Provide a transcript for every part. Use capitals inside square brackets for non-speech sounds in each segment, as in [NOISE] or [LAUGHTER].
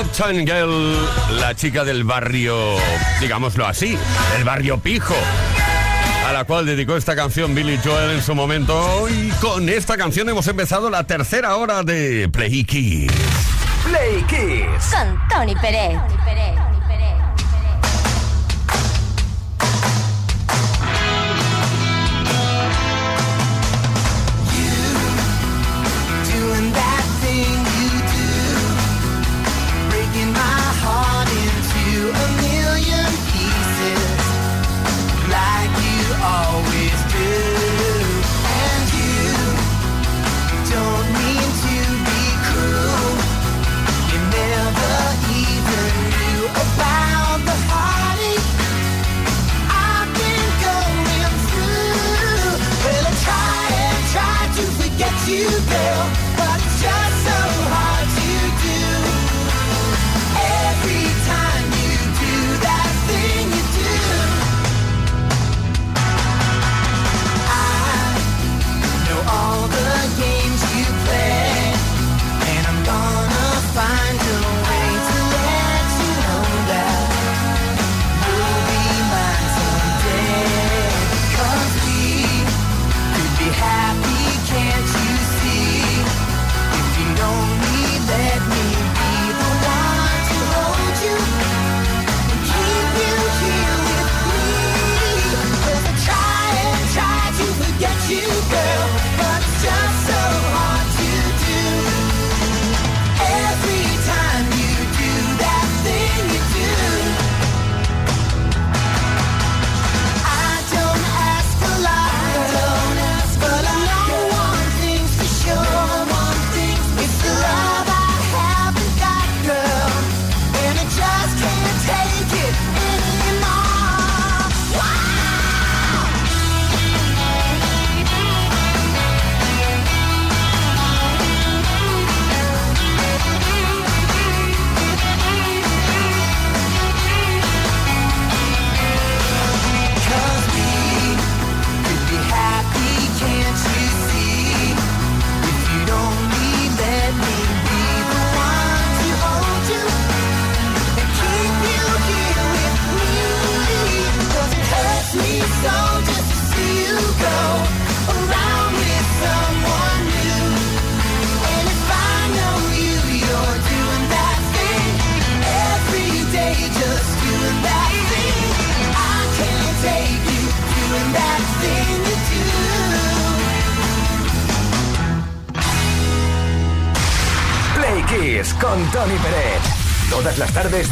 Uptown Girl, la chica del barrio, digámoslo así, el barrio pijo a la cual dedicó esta canción Billy Joel en su momento. Y con esta canción hemos empezado la tercera hora de Play Kids. Play Kids. Con Tony Pérez.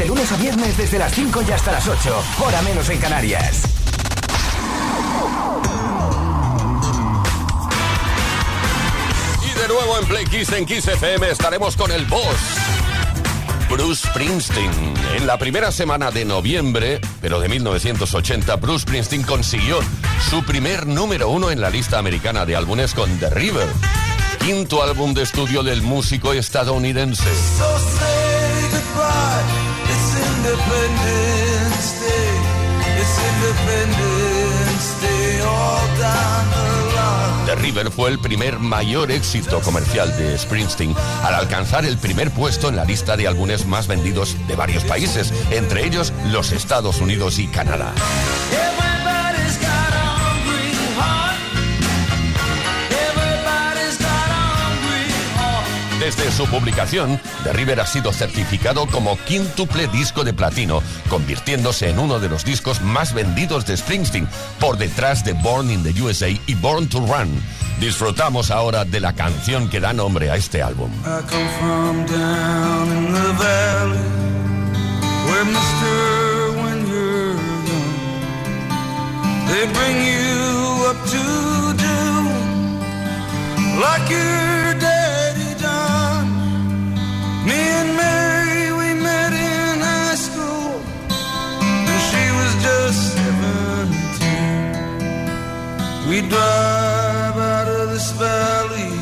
Lunes a viernes desde las 5 y hasta las 8, hora menos en Canarias. Y de nuevo en Play Kiss en Kiss FM estaremos con el boss. Bruce Springsteen. En la primera semana de noviembre, pero de 1980, Bruce Springsteen consiguió su primer número uno en la lista americana de álbumes con The River, quinto álbum de estudio del músico estadounidense. The River fue el primer mayor éxito comercial de Springsteen al alcanzar el primer puesto en la lista de álbumes más vendidos de varios países, entre ellos los Estados Unidos y Canadá. Desde su publicación, The River ha sido certificado como quíntuple disco de platino, convirtiéndose en uno de los discos más vendidos de Springsteen, por detrás de Born in the USA y Born to Run. Disfrutamos ahora de la canción que da nombre a este álbum. Me and Mary, we met in high school, she was just seventeen. We drive out of this valley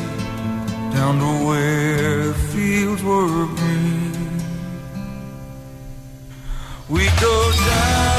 down to where the fields were green. We go down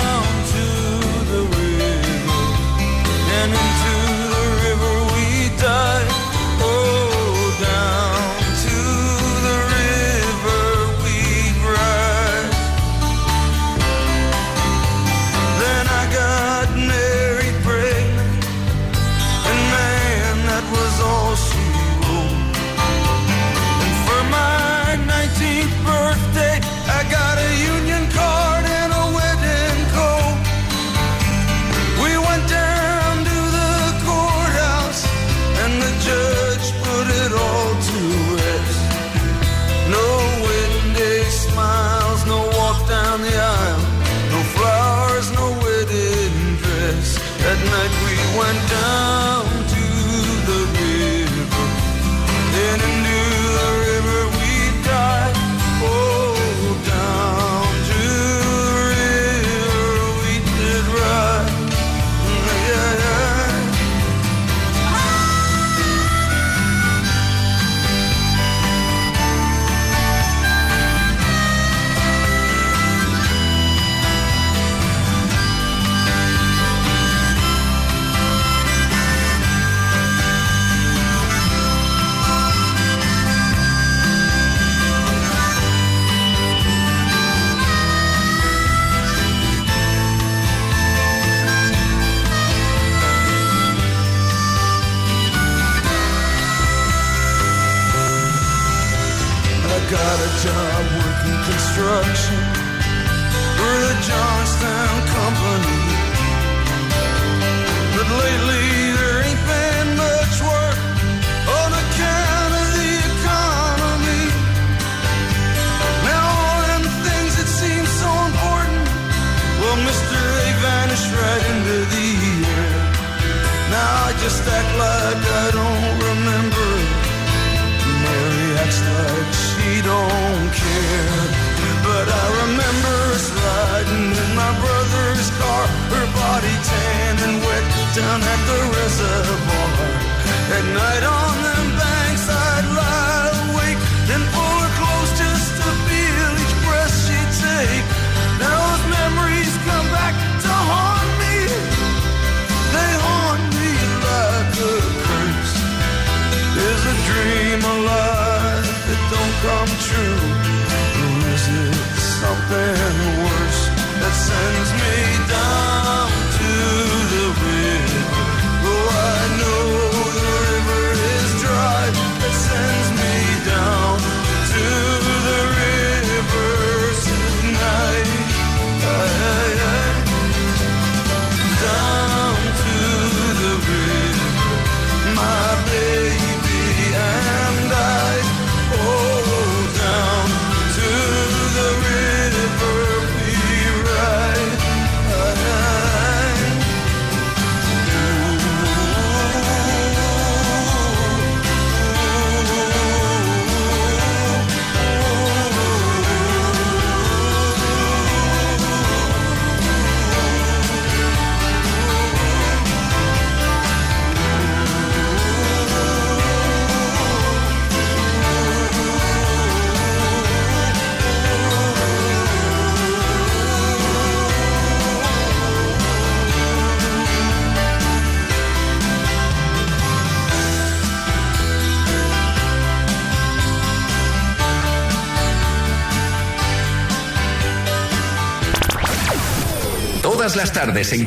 为什？Tardes en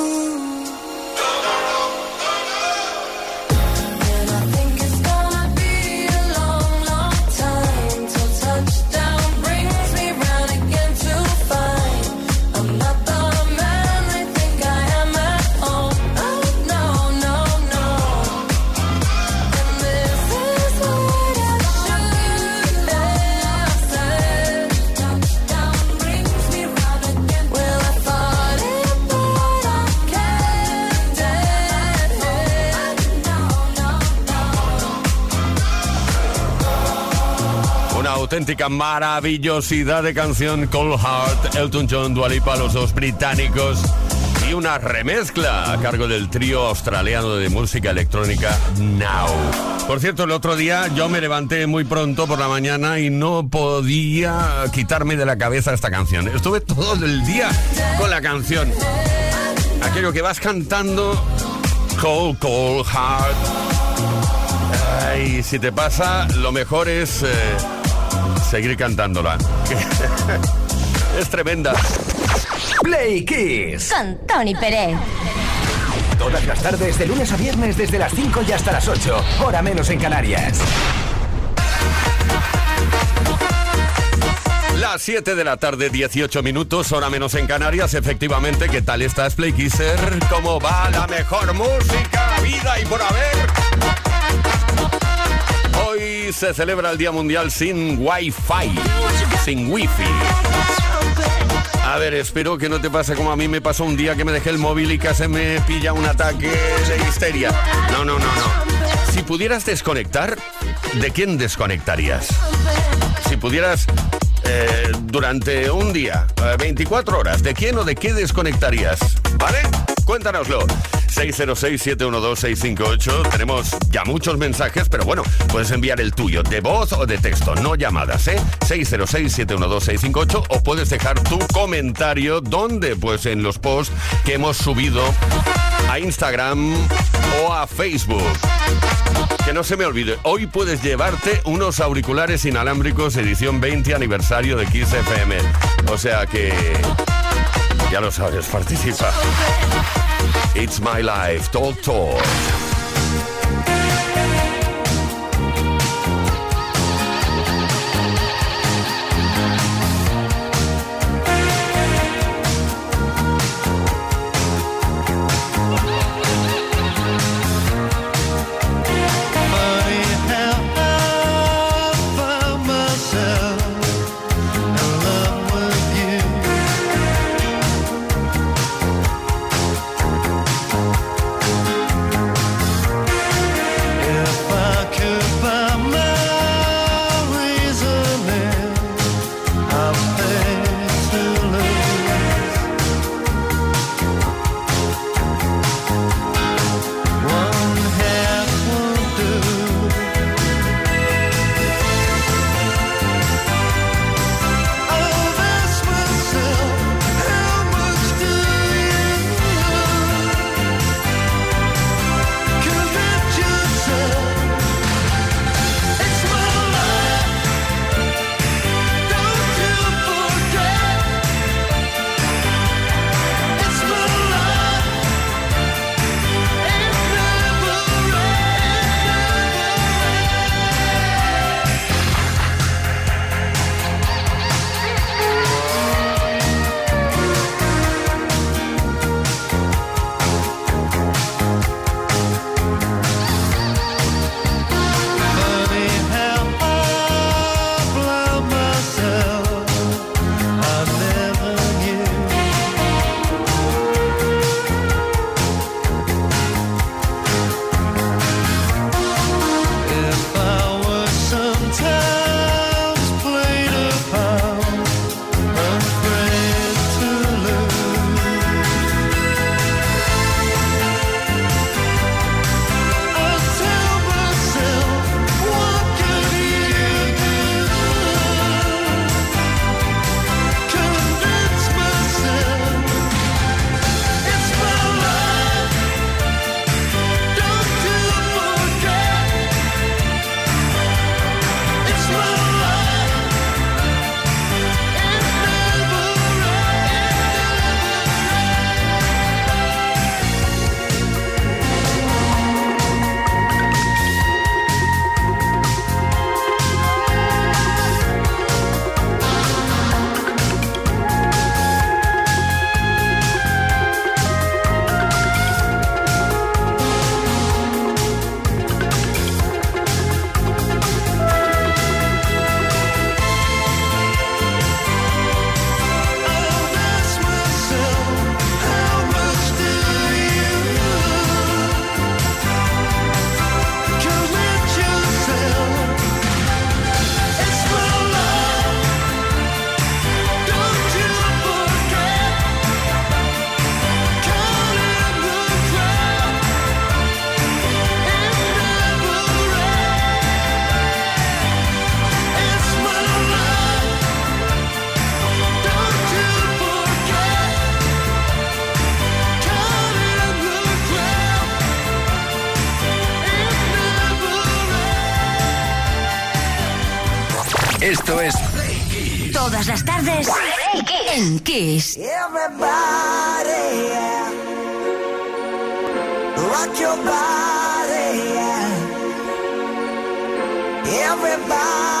Maravillosidad de canción Cold Heart, Elton John, Dua Lipa, los dos británicos y una remezcla a cargo del trío australiano de música electrónica Now. Por cierto, el otro día yo me levanté muy pronto por la mañana y no podía quitarme de la cabeza esta canción. Estuve todo el día con la canción. Aquello que vas cantando, Cold, Cold Heart. Ay, si te pasa, lo mejor es eh, seguir cantándola. [LAUGHS] es tremenda. Play Kiss. Con Tony Pérez. Todas las tardes, de lunes a viernes, desde las 5 y hasta las 8. Hora menos en Canarias. Las 7 de la tarde, 18 minutos, hora menos en Canarias. Efectivamente, ¿qué tal estás, Play Kisser? ¿Cómo va la mejor música, vida y por haber? Hoy se celebra el Día Mundial sin Wi-Fi, sin Wi-Fi. A ver, espero que no te pase como a mí me pasó un día que me dejé el móvil y casi me pilla un ataque de histeria. No, no, no, no. Si pudieras desconectar, ¿de quién desconectarías? Si pudieras eh, durante un día, eh, 24 horas, ¿de quién o de qué desconectarías? ¿Vale? Cuéntanoslo. 606-712-658. Tenemos ya muchos mensajes, pero bueno, puedes enviar el tuyo de voz o de texto, no llamadas, ¿eh? 606-712-658 o puedes dejar tu comentario donde, pues en los posts que hemos subido a Instagram o a Facebook. Que no se me olvide, hoy puedes llevarte unos auriculares inalámbricos edición 20 aniversario de Kiss FM. O sea que ya lo sabes, participa. It's my life, talk talk. tardes en Kiss. Everybody, yeah. Rock your body, yeah. Everybody.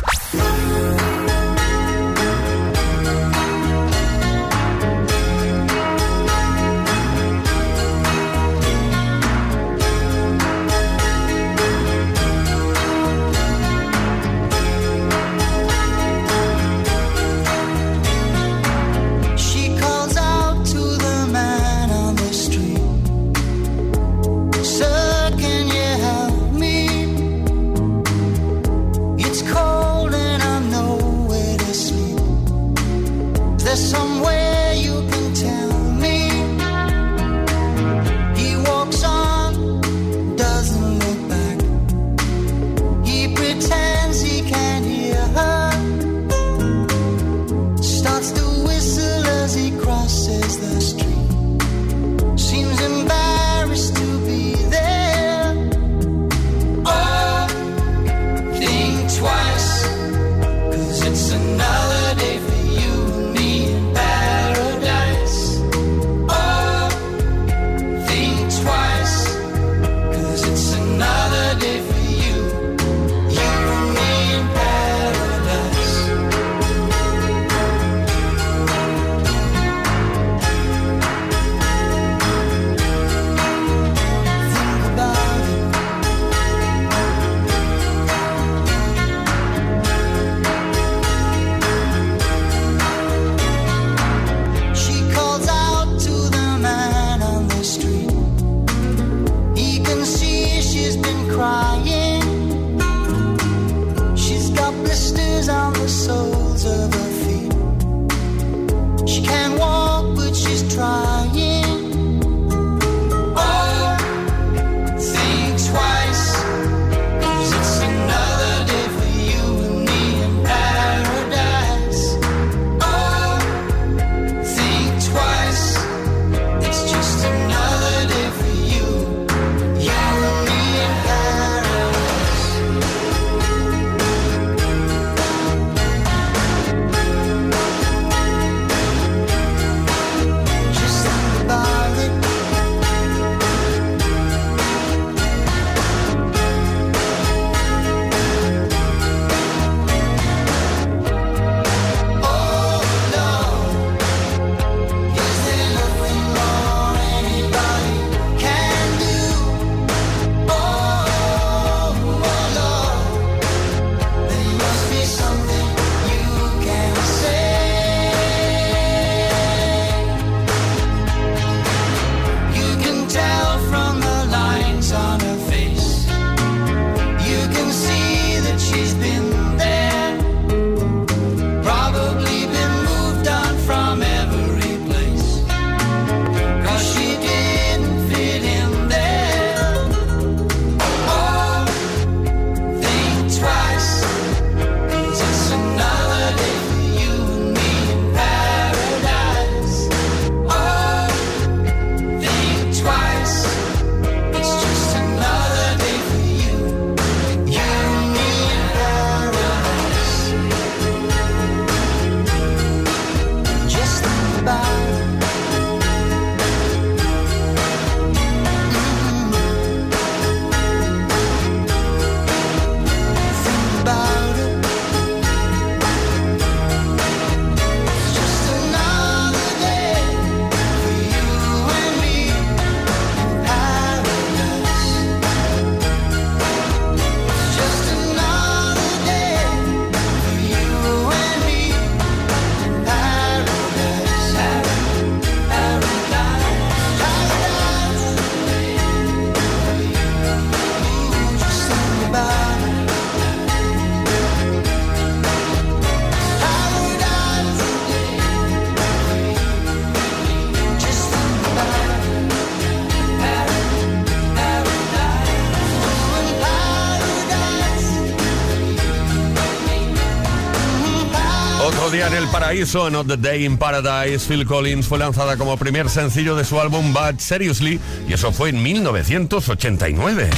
Paradise o Not the Day in Paradise, Phil Collins fue lanzada como primer sencillo de su álbum Bad Seriously y eso fue en 1989.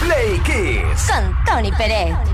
Play Kids. Con Tony Pérez.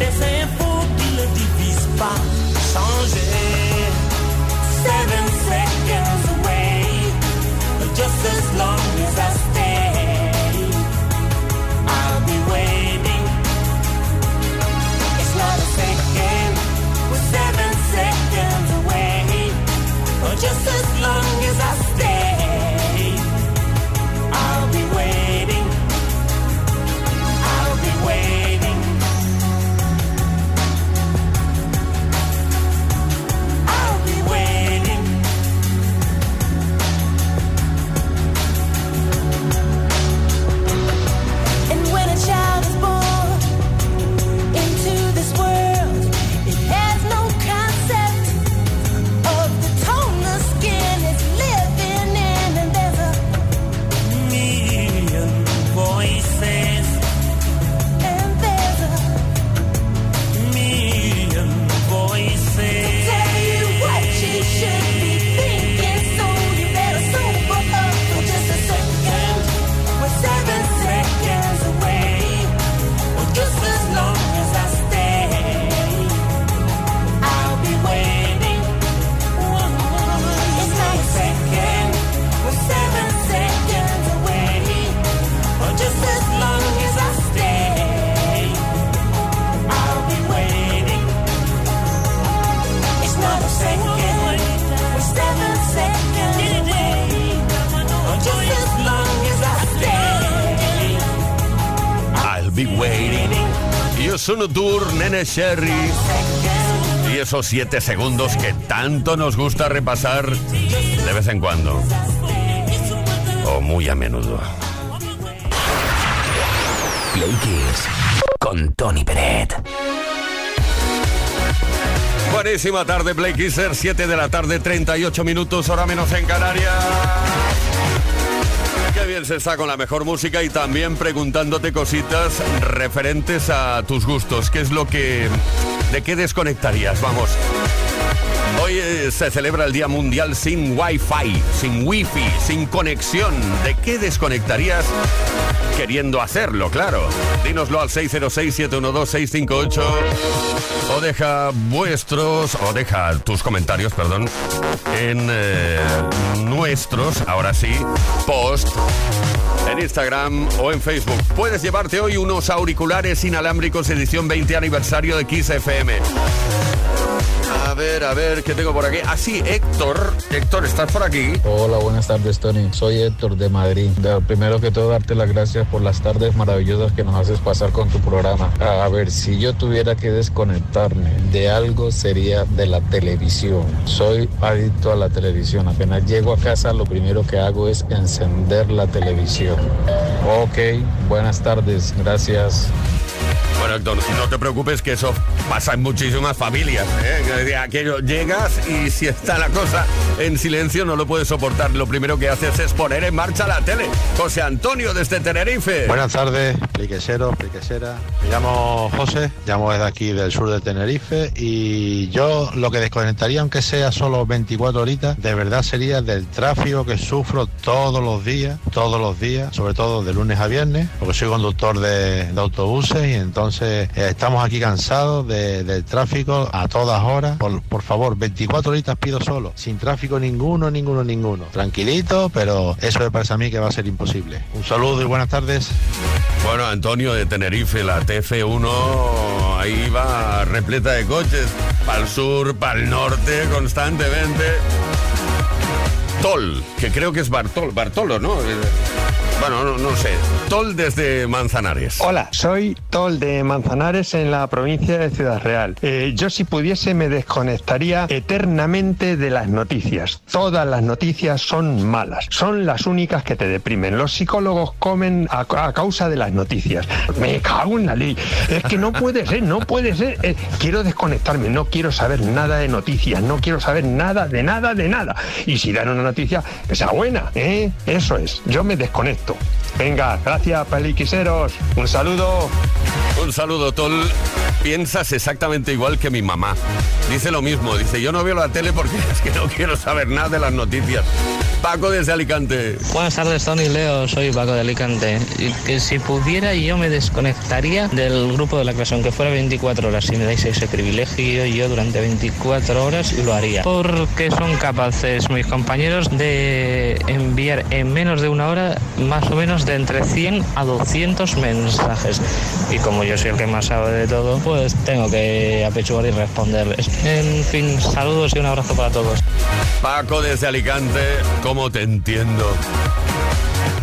des infos qui ne divisent pas, changer. Suno Tour, Nene Sherry. Y esos siete segundos que tanto nos gusta repasar de vez en cuando. O muy a menudo. Play Kiss con Tony Peret. Buenísima tarde, Play Kisser. 7 de la tarde, 38 minutos, hora menos en Canarias. Qué bien se está con la mejor música y también preguntándote cositas referentes a tus gustos. ¿Qué es lo que... ¿De qué desconectarías? Vamos. Hoy eh, se celebra el Día Mundial sin Wi-Fi, sin Wi-Fi, sin conexión. ¿De qué desconectarías queriendo hacerlo? Claro. Dínoslo al 606-712-658 o deja vuestros, o deja tus comentarios, perdón, en eh, nuestros, ahora sí, post en Instagram o en Facebook. Puedes llevarte hoy unos auriculares inalámbricos edición 20 aniversario de Kiss FM. A ver, a ver, ¿qué tengo por aquí? Ah, sí, Héctor. Héctor, ¿estás por aquí? Hola, buenas tardes, Tony. Soy Héctor de Madrid. Primero que todo, darte las gracias por las tardes maravillosas que nos haces pasar con tu programa. A ver, si yo tuviera que desconectarme de algo, sería de la televisión. Soy adicto a la televisión. Apenas llego a casa, lo primero que hago es encender la televisión. Ok, buenas tardes. Gracias. Bueno, Héctor, no te preocupes que eso pasa en muchísimas familias. ¿eh? Aquello llegas y si está la cosa en silencio no lo puedes soportar. Lo primero que haces es poner en marcha la tele. José Antonio desde Tenerife. Buenas tardes, pliqueseros, pliqueseras. Me llamo José, llamo desde aquí del sur de Tenerife y yo lo que desconectaría, aunque sea solo 24 horitas, de verdad sería del tráfico que sufro todos los días, todos los días, sobre todo de lunes a viernes, porque soy conductor de autobuses y entonces eh, estamos aquí cansados de- del tráfico a todas horas. Por, por favor, 24 horitas pido solo, sin tráfico ninguno, ninguno, ninguno. Tranquilito, pero eso me parece a mí que va a ser imposible. Un saludo y buenas tardes. Bueno, Antonio de Tenerife, la TF1 ahí va repleta de coches. Para el sur, para el norte, constantemente. Tol, que creo que es Bartol, Bartolo, ¿no? Bueno, no, no sé. Tol desde Manzanares. Hola, soy Tol de Manzanares en la provincia de Ciudad Real. Eh, yo si pudiese me desconectaría eternamente de las noticias. Todas las noticias son malas, son las únicas que te deprimen. Los psicólogos comen a, a causa de las noticias. Me cago en la ley. Es que no puede ser, no puede ser. Eh, quiero desconectarme, no quiero saber nada de noticias, no quiero saber nada de nada de nada. Y si dan una noticia, que sea buena, ¿eh? Eso es, yo me desconecto. Venga, gracias, peliquiseros. Un saludo. Un saludo, Tol. Piensas exactamente igual que mi mamá. Dice lo mismo. Dice, yo no veo la tele porque [LAUGHS] es que no quiero saber nada de las noticias. Paco desde Alicante. Buenas tardes, Tony Leo, soy Paco de Alicante. Y que si pudiera, yo me desconectaría del grupo de la clase, aunque fuera 24 horas. Si me dais ese privilegio, yo durante 24 horas lo haría. Porque son capaces mis compañeros de enviar en menos de una hora más o menos de entre 100 a 200 mensajes. Y como yo soy el que más sabe de todo, pues tengo que apechugar y responderles. En fin, saludos y un abrazo para todos. Paco desde Alicante, ¿cómo te entiendo?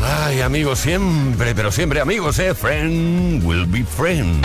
Ay, amigos, siempre, pero siempre amigos, ¿eh? Friend will be friend.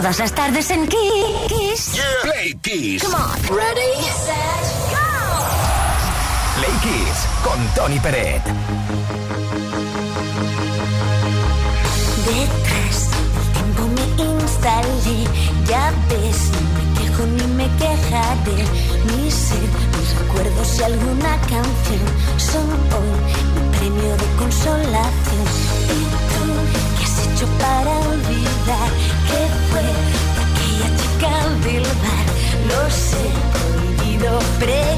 Todas las tardes en Kiss. Play Kiss. Come on. Ready, set, go. Play Kiss con Tony Peret. Detrás del tiempo me instalé, ya ves, no me quejo ni me quejaré. Mi ser, mis recuerdos y alguna canción son hoy mi premio de consolación. Bar? Lo sé, prohibido preguntar.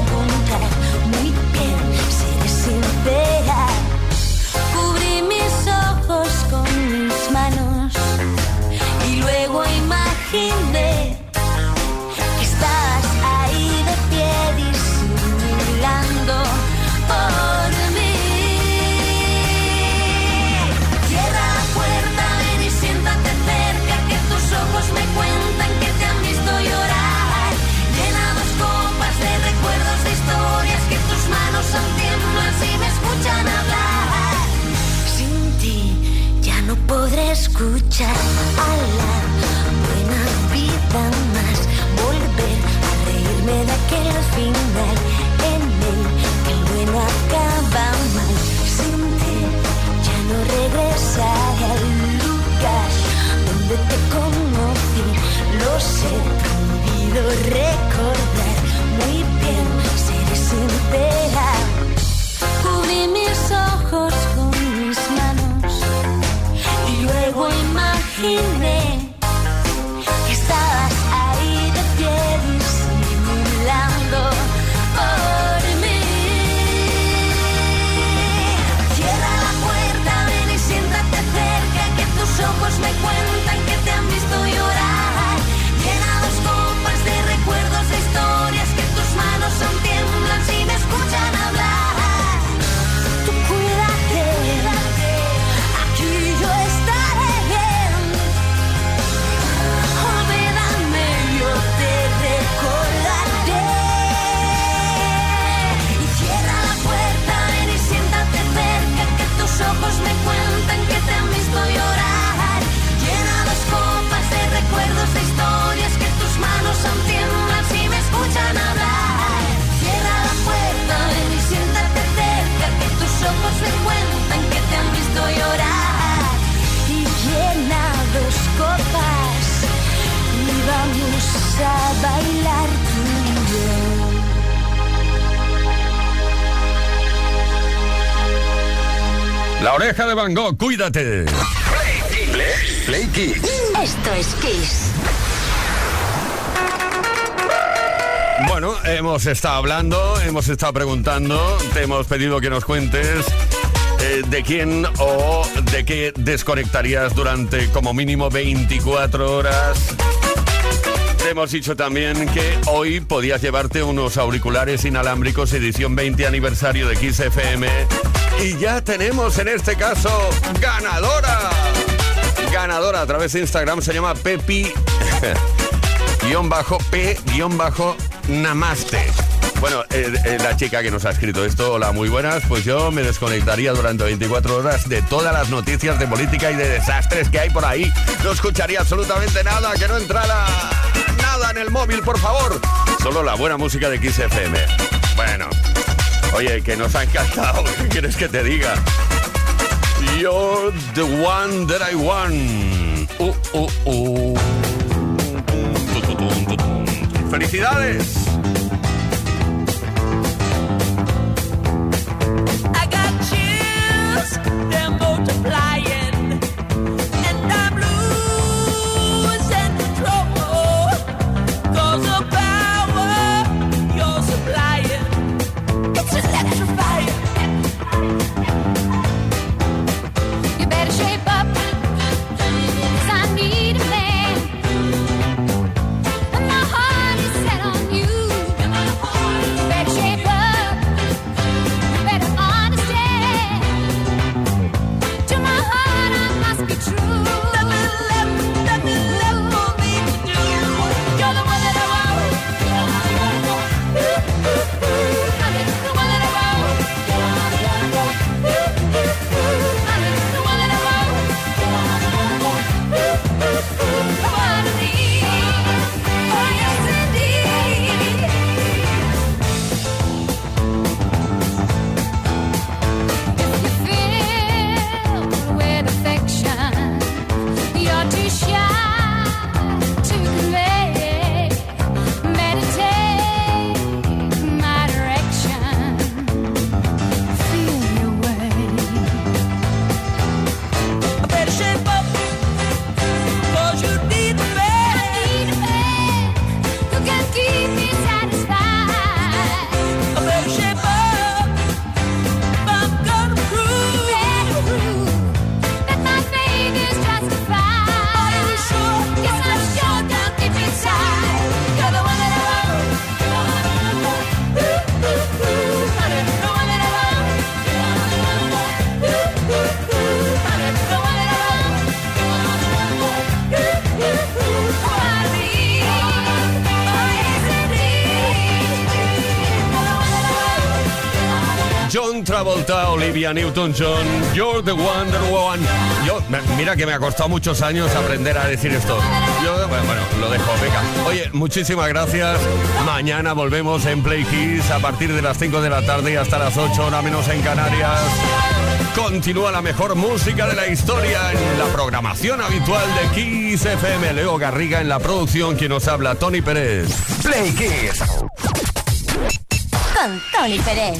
Escuchar a la buena vida más. Volver a reírme de aquel final de Van Gogh, cuídate. Play, Play Kiss. Esto es Kiss. Bueno, hemos estado hablando, hemos estado preguntando, te hemos pedido que nos cuentes eh, de quién o de qué desconectarías durante como mínimo 24 horas. Te hemos dicho también que hoy podías llevarte unos auriculares inalámbricos edición 20 aniversario de Kiss FM. Y ya tenemos en este caso ganadora. Ganadora a través de Instagram se llama Pepi [LAUGHS] guion bajo P guion bajo Namaste. Bueno, eh, eh, la chica que nos ha escrito esto, hola, muy buenas, pues yo me desconectaría durante 24 horas de todas las noticias de política y de desastres que hay por ahí. No escucharía absolutamente nada, que no entrara nada en el móvil, por favor. Solo la buena música de Kiss FM. Bueno, oye, que nos ha encantado, [LAUGHS] ¿qué quieres que te diga? You're the one that I want. Uh, uh, uh. ¡Felicidades! I got chills, they're multiplying, Olivia Newton-John, You're the Wonder Woman. Yo, me- mira que me ha costado muchos años aprender a decir esto. Yo, bueno, bueno, lo dejo, venga. Oye, muchísimas gracias. Mañana volvemos en Play Kiss a partir de las 5 de la tarde y hasta las 8, hora menos en Canarias. Continúa la mejor música de la historia en la programación habitual de Kiss FM. Leo Garriga en la producción, quien nos habla, Tony Pérez. Play Kiss. Con Tony Pérez.